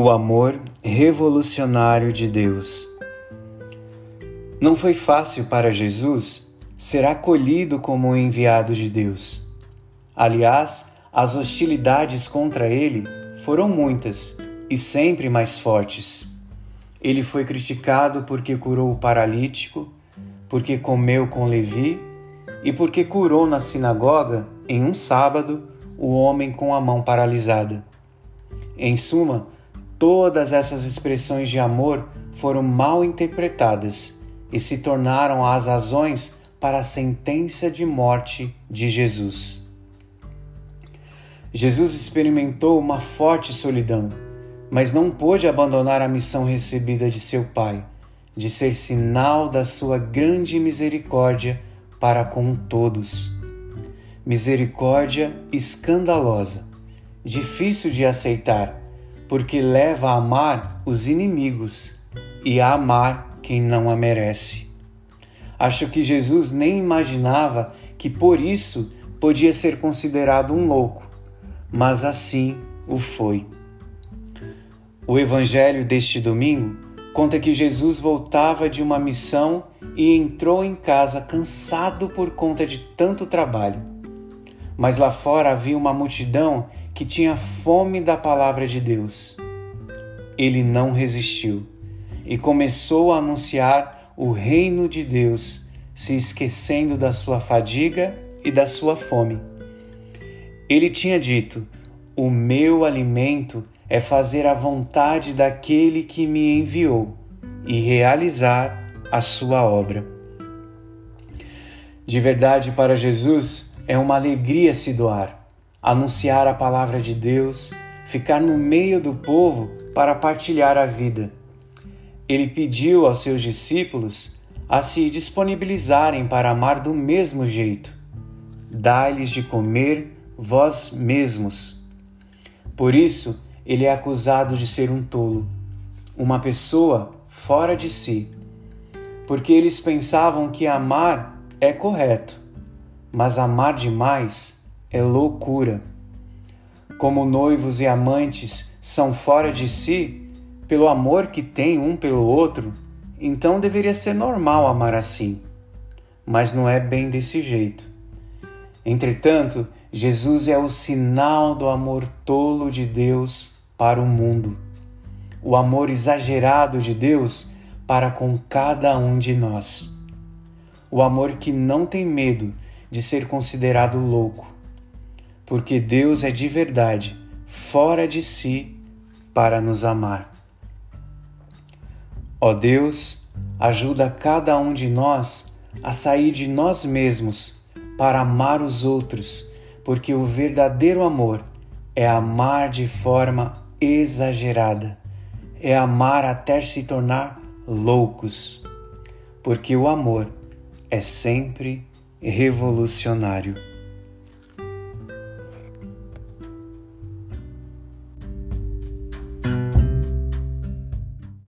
O amor revolucionário de Deus. Não foi fácil para Jesus ser acolhido como enviado de Deus. Aliás, as hostilidades contra ele foram muitas e sempre mais fortes. Ele foi criticado porque curou o paralítico, porque comeu com Levi e porque curou na sinagoga, em um sábado, o homem com a mão paralisada. Em suma, Todas essas expressões de amor foram mal interpretadas e se tornaram as razões para a sentença de morte de Jesus. Jesus experimentou uma forte solidão, mas não pôde abandonar a missão recebida de seu Pai, de ser sinal da sua grande misericórdia para com todos. Misericórdia escandalosa, difícil de aceitar porque leva a amar os inimigos e a amar quem não a merece. Acho que Jesus nem imaginava que por isso podia ser considerado um louco, mas assim o foi. O evangelho deste domingo conta que Jesus voltava de uma missão e entrou em casa cansado por conta de tanto trabalho. Mas lá fora havia uma multidão que tinha fome da palavra de Deus. Ele não resistiu e começou a anunciar o reino de Deus, se esquecendo da sua fadiga e da sua fome. Ele tinha dito: O meu alimento é fazer a vontade daquele que me enviou e realizar a sua obra. De verdade, para Jesus é uma alegria se doar anunciar a palavra de Deus, ficar no meio do povo para partilhar a vida. Ele pediu aos seus discípulos a se disponibilizarem para amar do mesmo jeito. Dá-lhes de comer vós mesmos. Por isso, ele é acusado de ser um tolo, uma pessoa fora de si, porque eles pensavam que amar é correto, mas amar demais é loucura. Como noivos e amantes são fora de si pelo amor que têm um pelo outro, então deveria ser normal amar assim. Mas não é bem desse jeito. Entretanto, Jesus é o sinal do amor tolo de Deus para o mundo. O amor exagerado de Deus para com cada um de nós. O amor que não tem medo de ser considerado louco porque Deus é de verdade, fora de si, para nos amar. Ó Deus, ajuda cada um de nós a sair de nós mesmos para amar os outros, porque o verdadeiro amor é amar de forma exagerada, é amar até se tornar loucos, porque o amor é sempre revolucionário.